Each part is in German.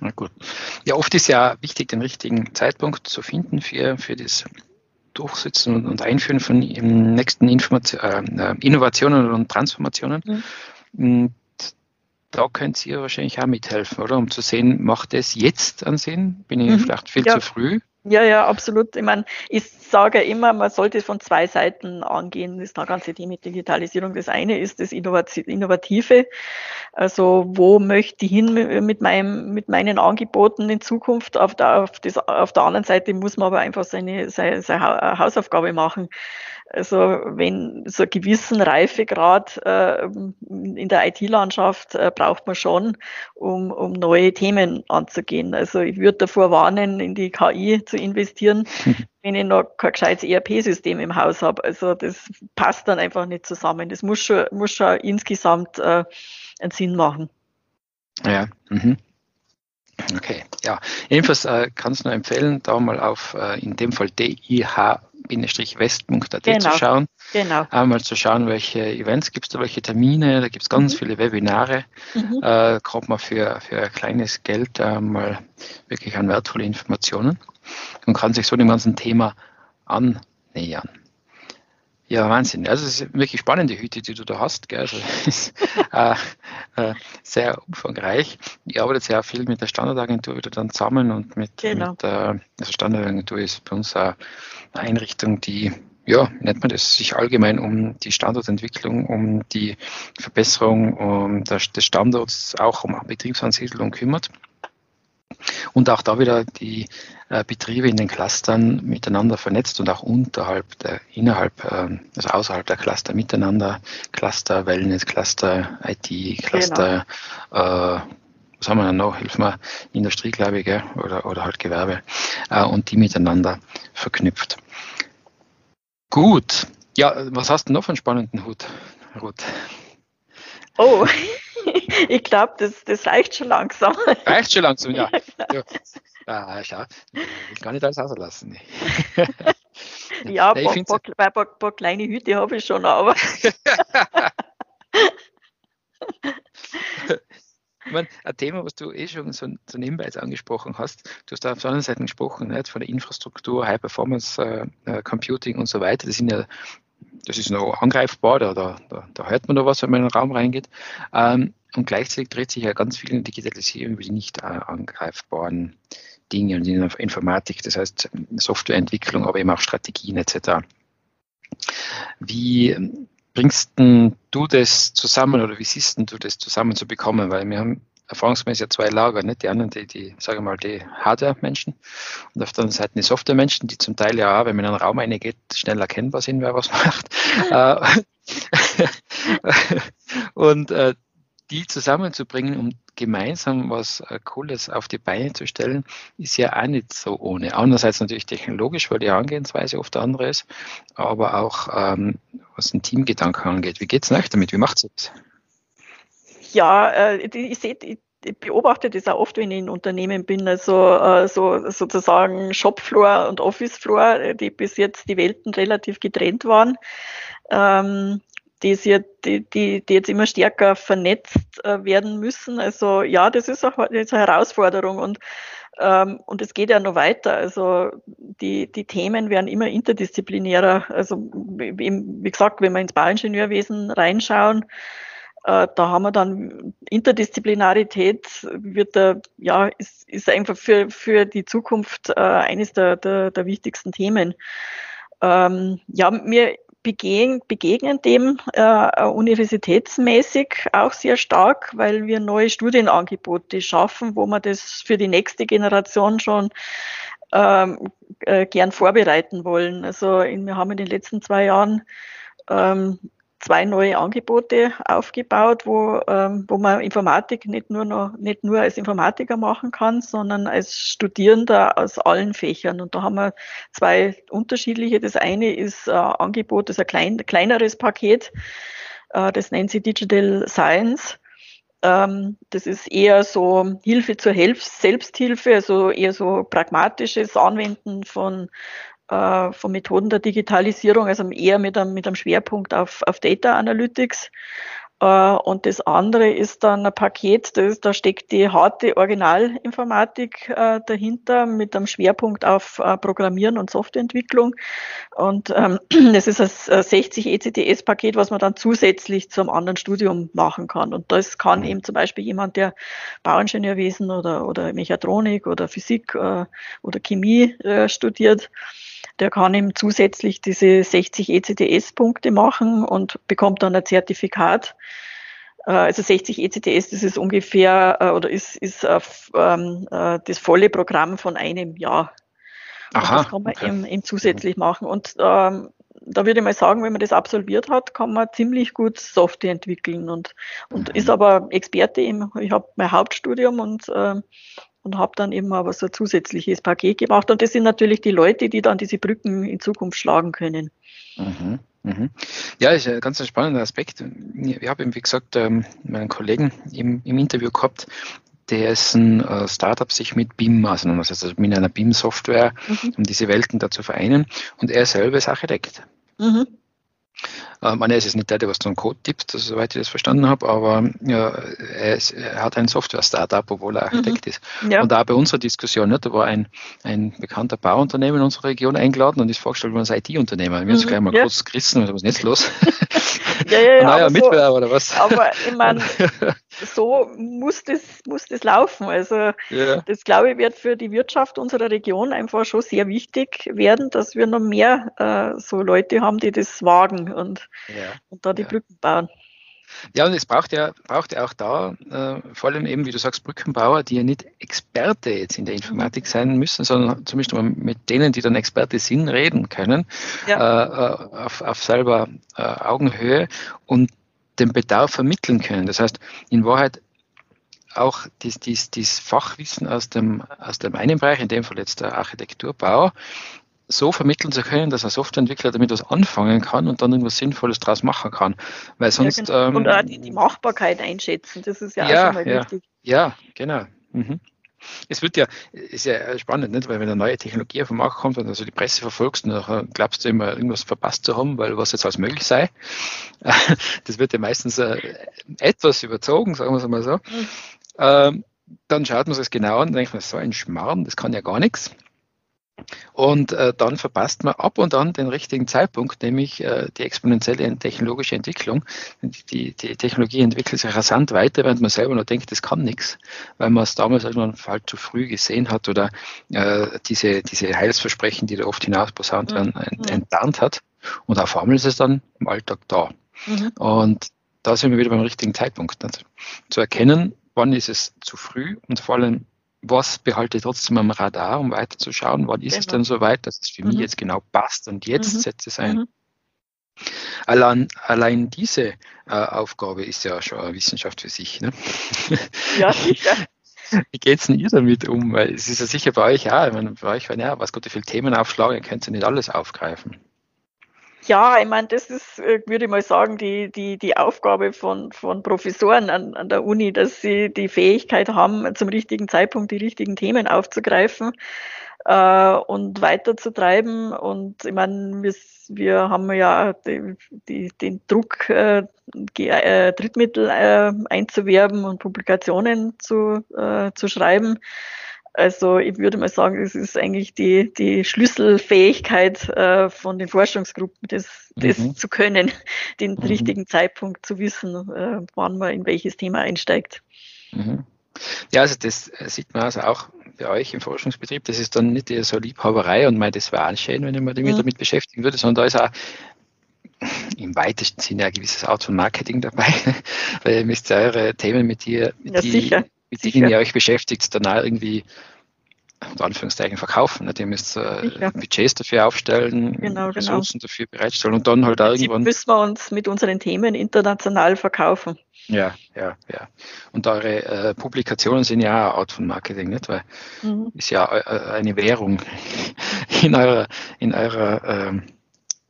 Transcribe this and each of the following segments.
Na gut. Ja, oft ist ja wichtig, den richtigen Zeitpunkt zu finden für, für das Durchsetzen und Einführen von nächsten Information, äh, Innovationen und Transformationen. Mhm. Und da könnt ihr wahrscheinlich auch mithelfen, oder? Um zu sehen, macht es jetzt einen Sinn? Bin ich mhm. vielleicht viel ja. zu früh? Ja, ja, absolut. Ich meine, ich sage immer, man sollte es von zwei Seiten angehen. Das ganze Thema mit Digitalisierung. Das eine ist das Innovative. Also, wo möchte ich hin mit meinem, mit meinen Angeboten in Zukunft? Auf der, auf, das, auf der anderen Seite muss man aber einfach seine, seine, seine Hausaufgabe machen. Also wenn so einen gewissen Reifegrad äh, in der IT-Landschaft äh, braucht man schon, um, um neue Themen anzugehen. Also ich würde davor warnen, in die KI zu investieren, wenn ich noch kein gescheites ERP-System im Haus habe. Also das passt dann einfach nicht zusammen. Das muss schon, muss schon insgesamt äh, einen Sinn machen. Ja. Mhm. Okay, ja. Jedenfalls äh, kannst du nur empfehlen, da mal auf äh, in dem Fall DIH west.at genau. zu schauen. Genau. Einmal zu schauen, welche Events gibt es da, welche Termine, da gibt es ganz mhm. viele Webinare. Mhm. Äh, kommt man für, für kleines Geld äh, mal wirklich an wertvolle Informationen und kann sich so dem ganzen Thema annähern. Ja, Wahnsinn. Also es ist wirklich spannende Hüte, die du da hast. Gell? Also, ist, äh, äh, sehr umfangreich. Ich arbeite sehr viel mit der Standardagentur wieder dann zusammen und mit, genau. mit äh, also Standardagentur ist bei uns eine Einrichtung, die ja, nennt man das, sich allgemein um die Standortentwicklung, um die Verbesserung um des Standorts, auch um Betriebsansiedlung kümmert und auch da wieder die äh, Betriebe in den Clustern miteinander vernetzt und auch unterhalb der, innerhalb, äh, also außerhalb der Cluster miteinander, Cluster Wellness, Cluster IT, Cluster, genau. äh, was haben wir denn noch? Hilf mir, Industrie, glaube ich, gell? Oder, oder halt Gewerbe, äh, und die miteinander verknüpft. Gut. Ja, was hast du noch für einen spannenden Hut, Ruth? Oh, ich glaube, das, das reicht schon langsam. Reicht schon langsam, ja. ja. Ah, schau, ich gar nicht alles auslassen. ja, ein paar, paar, paar, paar, kleine Hüte habe ich schon, aber. Ich meine, ein Thema, was du eh schon so, so nebenbei jetzt angesprochen hast, du hast da auf der anderen Seite gesprochen, nicht, von der Infrastruktur, High Performance äh, äh, Computing und so weiter. Das sind ja das ist noch angreifbar, da, da, da hört man noch was, wenn man in den Raum reingeht. Ähm, und gleichzeitig dreht sich ja ganz viel in Digitalisierung über die nicht angreifbaren Dinge und in der Informatik, das heißt Softwareentwicklung, aber eben auch Strategien etc. Wie bringst du das zusammen oder wie siehst du das zusammen zu bekommen? Weil wir haben erfahrungsgemäß ja zwei Lager, nicht? Die anderen, die, die sage mal, die Hardware-Menschen und auf der anderen Seite die Software-Menschen, die zum Teil ja, wenn man in einen Raum reingeht, schnell erkennbar sind, wer was macht. Äh, und äh, die zusammenzubringen, um gemeinsam was äh, Cooles auf die Beine zu stellen, ist ja auch nicht so ohne. Andererseits natürlich technologisch, weil die Herangehensweise oft andere ist, aber auch ähm, was den Teamgedanken angeht. Wie geht es euch damit? Wie macht ihr das? Ja, äh, ich sehe, ich beobachte das auch oft, wenn ich in Unternehmen bin, also äh, so sozusagen Shopfloor und Officefloor, die bis jetzt die Welten relativ getrennt waren. Ähm, die, die, die, die jetzt immer stärker vernetzt äh, werden müssen. Also ja, das ist, auch, das eine Herausforderung und ähm, und es geht ja noch weiter. Also die, die Themen werden immer interdisziplinärer. Also wie, wie gesagt, wenn wir ins Bauingenieurwesen reinschauen, äh, da haben wir dann Interdisziplinarität, wird da, ja, ist, ist einfach für, für die Zukunft äh, eines der, der, der wichtigsten Themen. Ähm, ja, mir begegnen, begegnen dem äh, universitätsmäßig auch sehr stark, weil wir neue Studienangebote schaffen, wo wir das für die nächste Generation schon ähm, äh, gern vorbereiten wollen. Also in, wir haben in den letzten zwei Jahren ähm, zwei neue Angebote aufgebaut, wo, ähm, wo man Informatik nicht nur, noch, nicht nur als Informatiker machen kann, sondern als Studierender aus allen Fächern. Und da haben wir zwei unterschiedliche. Das eine ist ein Angebot, das ist ein klein, kleineres Paket, äh, das nennt sich Digital Science. Ähm, das ist eher so Hilfe zur Selbsthilfe, also eher so pragmatisches Anwenden von äh, von Methoden der Digitalisierung, also eher mit einem, mit einem Schwerpunkt auf, auf Data Analytics. Äh, und das andere ist dann ein Paket, das, da steckt die harte Originalinformatik äh, dahinter mit einem Schwerpunkt auf äh, Programmieren und Softwareentwicklung. Und ähm, das ist ein 60 ECTS-Paket, was man dann zusätzlich zum anderen Studium machen kann. Und das kann eben zum Beispiel jemand, der Bauingenieurwesen oder, oder Mechatronik oder Physik oder Chemie studiert, der kann ihm zusätzlich diese 60 ECTS-Punkte machen und bekommt dann ein Zertifikat. Äh, also 60 ECTS, das ist ungefähr äh, oder ist, ist ähm, äh, das volle Programm von einem Jahr. Aha, das kann man okay. eben, eben zusätzlich machen. Und ähm, da würde ich mal sagen, wenn man das absolviert hat, kann man ziemlich gut Software entwickeln und, und mhm. ist aber Experte im, ich habe mein Hauptstudium und äh, und habe dann eben aber so ein zusätzliches Paket gemacht. Und das sind natürlich die Leute, die dann diese Brücken in Zukunft schlagen können. Mhm. Mhm. Ja, ist ein ganz spannender Aspekt. Ich habe eben, wie gesagt, ähm, meinen Kollegen im, im Interview gehabt, dessen äh, Startup sich mit BIM auseinandersetzt, also mit einer BIM-Software, mhm. um diese Welten da zu vereinen. Und er selber ist Architekt. Mhm. Äh, man ist es nicht der, der was zum Code tippt, also, soweit ich das verstanden habe, aber ja, er, ist, er, hat ein Software-Startup, obwohl er Architekt mhm. ist. Ja. Und auch bei unserer Diskussion, ne, da war ein, ein bekannter Bauunternehmen in unserer Region eingeladen und ist vorgestellt worden als IT-Unternehmer. Wir haben uns mhm. gleich mal ja. kurz gerissen, was ist jetzt los? ja, ja, ja. naja, Mitbewerber so, oder was? Aber ich meine, so muss das, muss das laufen. Also ja. das glaube ich wird für die Wirtschaft unserer Region einfach schon sehr wichtig werden, dass wir noch mehr äh, so Leute haben, die das wagen und, ja. und da die ja. Brücken bauen. Ja, und es braucht ja, braucht ja auch da, äh, vor allem eben, wie du sagst, Brückenbauer, die ja nicht Experte jetzt in der Informatik sein müssen, sondern zumindest mal mit denen, die dann Experte sind, reden können, ja. äh, auf, auf selber äh, Augenhöhe und den Bedarf vermitteln können. Das heißt, in Wahrheit auch dies Fachwissen aus dem, aus dem einen Bereich, in dem Fall jetzt der Architekturbau, so vermitteln zu können, dass ein Softwareentwickler damit was anfangen kann und dann irgendwas Sinnvolles draus machen kann. Weil sonst, ja, genau. Und auch die, die, Machbarkeit einschätzen, das ist ja, ja auch schon mal ja, wichtig. Ja, genau. Mhm. Es wird ja, ist ja spannend, nicht? weil wenn eine neue Technologie auf den Markt kommt und also die Presse verfolgst, dann glaubst du immer, irgendwas verpasst zu haben, weil was jetzt alles möglich sei. Das wird ja meistens äh, etwas überzogen, sagen wir es mal so. Mhm. Ähm, dann schaut man sich das genau an und denkt man, so ein Schmarrn, das kann ja gar nichts. Und äh, dann verpasst man ab und an den richtigen Zeitpunkt, nämlich äh, die exponentielle technologische Entwicklung. Die, die Technologie entwickelt sich rasant weiter, während man selber noch denkt, das kann nichts, weil man es damals irgendwann halt zu früh gesehen hat oder äh, diese, diese Heilsversprechen, die da oft hinausposaunt werden, mhm. enttarnt hat. Und auf einmal ist es dann im Alltag da. Mhm. Und da sind wir wieder beim richtigen Zeitpunkt. Nicht? Zu erkennen, wann ist es zu früh und vor allem, was behalte ich trotzdem am Radar, um weiterzuschauen, wann ist genau. es denn so weit, dass es für mhm. mich jetzt genau passt und jetzt mhm. setze es ein. Mhm. Allein, allein diese äh, Aufgabe ist ja schon eine Wissenschaft für sich. Ne? Ja, sicher. Wie geht es denn ihr damit um? Weil es ist ja sicher bei euch auch, ich meine, bei euch, wenn ja, was Gott, wie viele Themen aufschlagen, ihr könnt ja nicht alles aufgreifen. Ja, ich meine, das ist, äh, würde ich mal sagen, die, die, die Aufgabe von, von Professoren an, an der Uni, dass sie die Fähigkeit haben, zum richtigen Zeitpunkt die richtigen Themen aufzugreifen äh, und weiterzutreiben. Und ich meine, wir, wir haben ja die, die, den Druck, äh, äh, Drittmittel äh, einzuwerben und Publikationen zu, äh, zu schreiben. Also ich würde mal sagen, es ist eigentlich die, die Schlüsselfähigkeit äh, von den Forschungsgruppen, das, das mhm. zu können, den mhm. richtigen Zeitpunkt zu wissen, äh, wann man in welches Thema einsteigt. Mhm. Ja, also das sieht man also auch bei euch im Forschungsbetrieb, das ist dann nicht so Liebhaberei und mein, das wäre schön, wenn ich mich mhm. damit beschäftigen würde, sondern da ist auch im weitesten Sinne ein gewisses Art von Marketing dabei, weil ihr müsst ja eure Themen mit dir, mit ja, die, sicher mit denen ihr euch beschäftigt, dann auch irgendwie unter Anführungszeichen verkaufen. Nicht? Ihr müsst äh, Budgets dafür aufstellen, genau, genau. Ressourcen genau. dafür bereitstellen und dann halt irgendwann. müssen wir uns mit unseren Themen international verkaufen. Ja, ja, ja. Und eure äh, Publikationen sind ja auch eine Art von Marketing, nicht? Weil mhm. ist ja äh, eine Währung in eurer, in eurer ähm,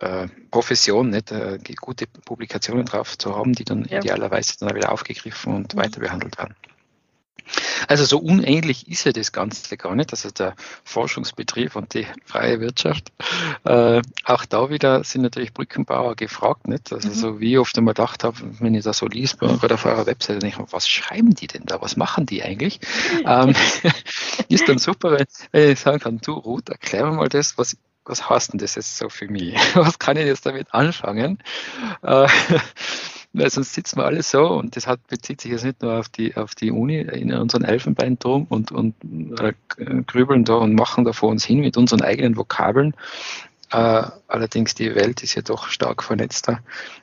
äh, Profession, nicht? Äh, gute Publikationen drauf zu haben, die dann ja. idealerweise dann wieder aufgegriffen und mhm. weiter behandelt werden. Also so unähnlich ist ja das Ganze gar nicht, also der Forschungsbetrieb und die freie Wirtschaft. Äh, auch da wieder sind natürlich Brückenbauer gefragt, nicht? Also mhm. so wie oft immer gedacht habe, wenn ich da so liest oder auf eurer Webseite, denke ich, was schreiben die denn da? Was machen die eigentlich? ähm, ist dann super, wenn, wenn ich sagen kann, du Ruth, erklär mir mal das, was was heißt denn das jetzt so für mich? Was kann ich jetzt damit anfangen? Äh, weil sonst sitzen wir alle so und das hat, bezieht sich jetzt nicht nur auf die, auf die Uni in unseren Elfenbeinturm und, und äh, grübeln da und machen da vor uns hin mit unseren eigenen Vokabeln. Äh, allerdings die Welt ist ja doch stark vernetzt da,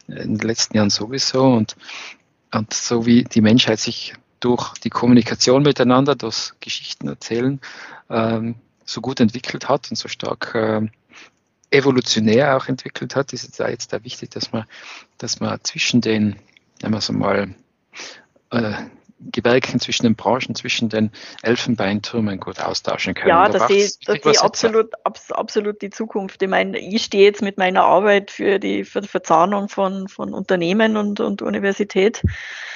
in den letzten Jahren sowieso und, und so wie die Menschheit sich durch die Kommunikation miteinander, das Geschichten erzählen, ähm, so gut entwickelt hat und so stark äh, evolutionär auch entwickelt hat, ist es da jetzt da wichtig, dass man, dass man zwischen den, wenn man so mal äh, Gewerken zwischen den Branchen, zwischen den Elfenbeintürmen gut austauschen kann. Ja, das ist absolut, absolut die Zukunft. Ich meine, ich stehe jetzt mit meiner Arbeit für die, für die Verzahnung von, von Unternehmen und, und Universität.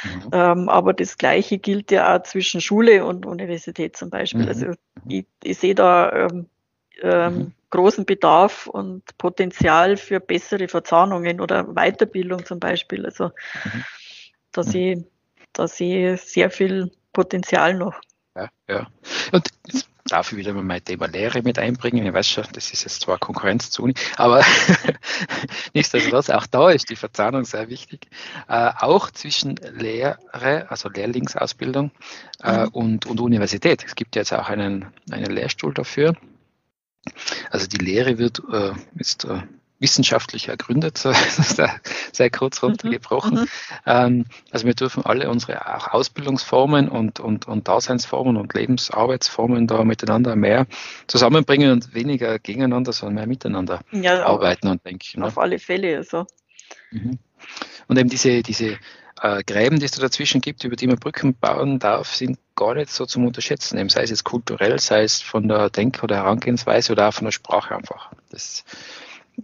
Mhm. Ähm, aber das Gleiche gilt ja auch zwischen Schule und Universität zum Beispiel. Mhm. Also ich, ich sehe da ähm, ähm, mhm großen Bedarf und Potenzial für bessere Verzahnungen oder Weiterbildung zum Beispiel. Also mhm. da, mhm. sehe, da sehe ich sehr viel Potenzial noch. Ja, ja. Und jetzt darf ich wieder mal mein Thema Lehre mit einbringen. Ich weiß schon, das ist jetzt zwar Konkurrenz zu Uni, aber nichtsdestotrotz, auch da ist die Verzahnung sehr wichtig. Äh, auch zwischen Lehre, also Lehrlingsausbildung äh, mhm. und, und Universität. Es gibt jetzt auch einen, einen Lehrstuhl dafür. Also die Lehre wird äh, jetzt äh, wissenschaftlich ergründet, sehr, kurz mhm, runtergebrochen. Mhm. Ähm, also wir dürfen alle unsere auch Ausbildungsformen und, und, und Daseinsformen und Lebensarbeitsformen da miteinander mehr zusammenbringen und weniger gegeneinander, sondern mehr miteinander ja, arbeiten und denken. Ne? Auf alle Fälle. Also. Mhm. Und eben diese, diese äh, Gräben, die es da dazwischen gibt, über die man Brücken bauen darf, sind gar nicht so zum Unterschätzen, eben sei es jetzt kulturell, sei es von der Denk- oder Herangehensweise oder auch von der Sprache einfach. Das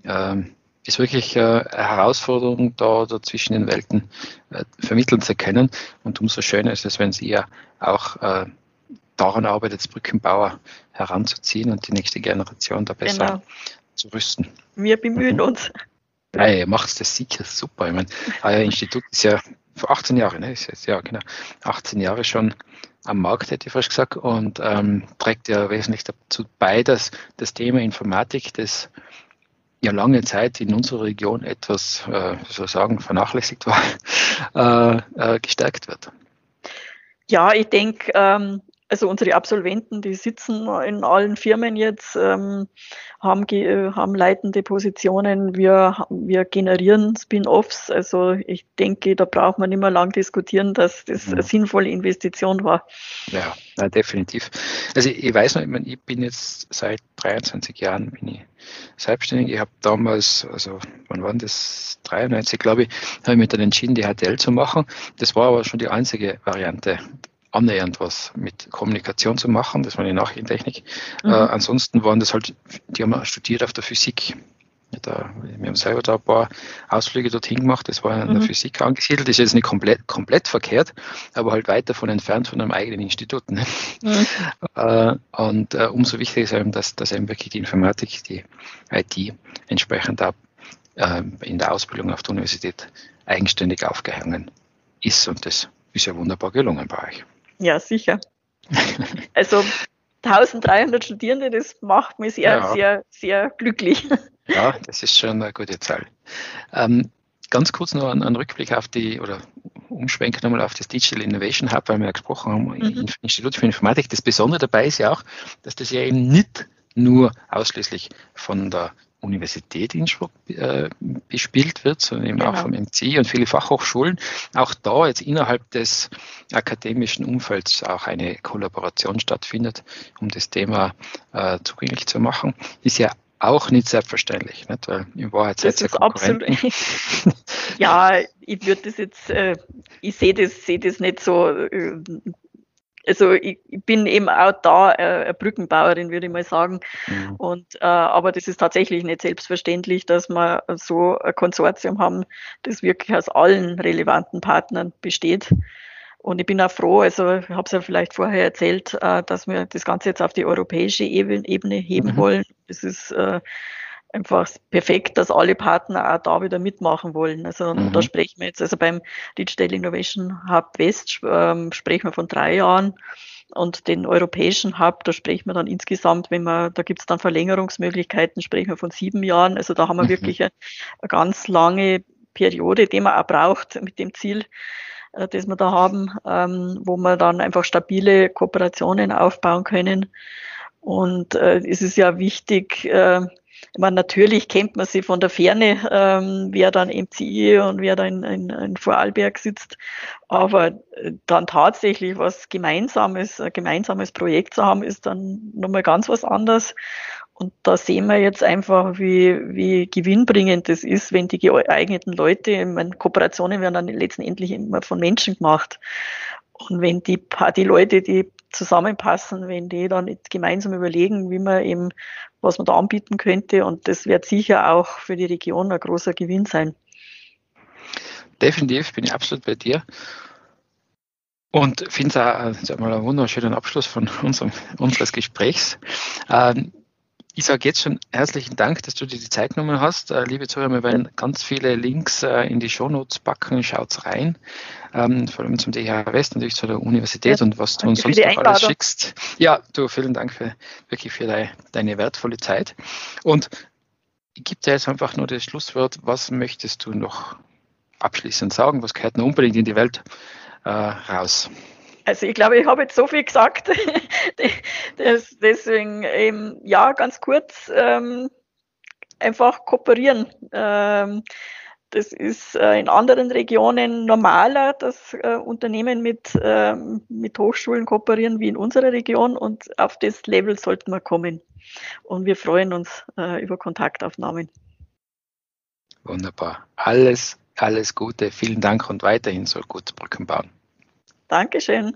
ähm, ist wirklich äh, eine Herausforderung, da, da zwischen den Welten äh, vermitteln zu können. Und umso schöner ist es, wenn Sie ja auch äh, daran arbeitet, als Brückenbauer heranzuziehen und die nächste Generation da besser genau. zu rüsten. Wir bemühen mhm. uns. Ja, ihr macht das sicher super. Ich meine, euer Institut ist ja vor 18 Jahren, ne? Ist jetzt, ja, genau, 18 Jahre schon am Markt, hätte ich fast gesagt, und ähm, trägt ja wesentlich dazu bei, dass das Thema Informatik, das ja lange Zeit in unserer Region etwas, äh, soll sagen, vernachlässigt war, äh, äh, gestärkt wird. Ja, ich denke, ähm, also unsere Absolventen, die sitzen in allen Firmen jetzt, ähm, haben, haben leitende Positionen. Wir, wir generieren Spin-offs. Also ich denke, da braucht man nicht mehr lang diskutieren, dass das eine mhm. sinnvolle Investition war. Ja, na, definitiv. Also ich, ich weiß noch, ich, meine, ich bin jetzt seit 23 Jahren bin ich selbstständig. Ich habe damals, also wann war das? 93, glaube ich, habe ich mich dann entschieden, die HTL zu machen. Das war aber schon die einzige Variante annähernd was mit Kommunikation zu machen. Das war die Nachrichtentechnik. Mhm. Äh, ansonsten waren das halt, die haben studiert auf der Physik. Da, wir haben selber da ein paar Ausflüge dorthin gemacht. Das war in der mhm. Physik angesiedelt. Das ist jetzt nicht komplett, komplett verkehrt, aber halt weit davon entfernt von einem eigenen Institut. Ne? Mhm. Äh, und äh, umso wichtiger ist eben, dass, dass eben wirklich die Informatik, die IT entsprechend auch äh, in der Ausbildung auf der Universität eigenständig aufgehangen ist. Und das ist ja wunderbar gelungen bei euch. Ja, sicher. Also 1300 Studierende, das macht mich sehr, ja. sehr, sehr glücklich. Ja, das ist schon eine gute Zahl. Ähm, ganz kurz noch einen, Rückblick auf die, oder umschwenken nochmal auf das Digital Innovation Hub, weil wir ja gesprochen haben, mhm. Institut für Informatik. Das Besondere dabei ist ja auch, dass das ja eben nicht nur ausschließlich von der Universität Innsbruck äh, bespielt wird, sondern eben genau. auch vom MCI und viele Fachhochschulen. Auch da jetzt innerhalb des akademischen Umfelds auch eine Kollaboration stattfindet, um das Thema äh, zugänglich zu machen. Ist ja auch nicht selbstverständlich, nicht? weil in Wahrheit seid ihr absolut. ja, ich würde das jetzt, äh, ich sehe das, sehe das nicht so. Äh, also ich, ich, bin eben auch da äh, eine Brückenbauerin, würde ich mal sagen. Mhm. Und äh, aber das ist tatsächlich nicht selbstverständlich, dass wir so ein Konsortium haben, das wirklich aus allen relevanten Partnern besteht. Und ich bin auch froh, also ich habe es ja vielleicht vorher erzählt, äh, dass wir das Ganze jetzt auf die europäische Ebene heben mhm. wollen. Es ist äh, einfach perfekt, dass alle Partner auch da wieder mitmachen wollen. Also mhm. da sprechen wir jetzt, also beim Digital Innovation Hub West ähm, sprechen wir von drei Jahren und den europäischen Hub, da sprechen wir dann insgesamt, wenn man, da gibt es dann Verlängerungsmöglichkeiten, sprechen wir von sieben Jahren. Also da haben wir mhm. wirklich eine, eine ganz lange Periode, die man auch braucht mit dem Ziel, äh, das wir da haben, ähm, wo wir dann einfach stabile Kooperationen aufbauen können. Und äh, es ist ja wichtig, äh, ich meine, natürlich kennt man sie von der Ferne, ähm, wer dann MCI und wer da in, in, in Vorarlberg sitzt. Aber äh, dann tatsächlich was Gemeinsames, ein gemeinsames Projekt zu haben, ist dann nochmal ganz was anderes. Und da sehen wir jetzt einfach, wie, wie gewinnbringend das ist, wenn die geeigneten Leute, ich meine, Kooperationen werden dann letztendlich immer von Menschen gemacht. Und wenn die, die Leute, die zusammenpassen, wenn die dann gemeinsam überlegen, wie man eben, was man da anbieten könnte, und das wird sicher auch für die Region ein großer Gewinn sein. Definitiv bin ich absolut bei dir. Und finde es auch mal einen wunderschönen Abschluss von unserem, unseres Gesprächs. Ähm, ich sage jetzt schon herzlichen Dank, dass du dir die Zeit genommen hast. Äh, liebe Zuhörer, wir werden ganz viele Links äh, in die Shownotes packen. Schaut's rein. Ähm, vor allem zum DH West, natürlich zu der Universität ja, und was du uns sonst noch alles schickst. Ja, du, vielen Dank für, wirklich für deine, deine wertvolle Zeit. Und ich gebe dir jetzt einfach nur das Schlusswort. Was möchtest du noch abschließend sagen? Was gehört noch unbedingt in die Welt äh, raus? Also ich glaube, ich habe jetzt so viel gesagt. Deswegen eben, ja, ganz kurz, ähm, einfach kooperieren. Ähm, das ist äh, in anderen Regionen normaler, dass äh, Unternehmen mit, äh, mit Hochschulen kooperieren wie in unserer Region und auf das Level sollten wir kommen. Und wir freuen uns äh, über Kontaktaufnahmen. Wunderbar. Alles, alles Gute. Vielen Dank und weiterhin soll gut Brücken bauen. Dankeschön.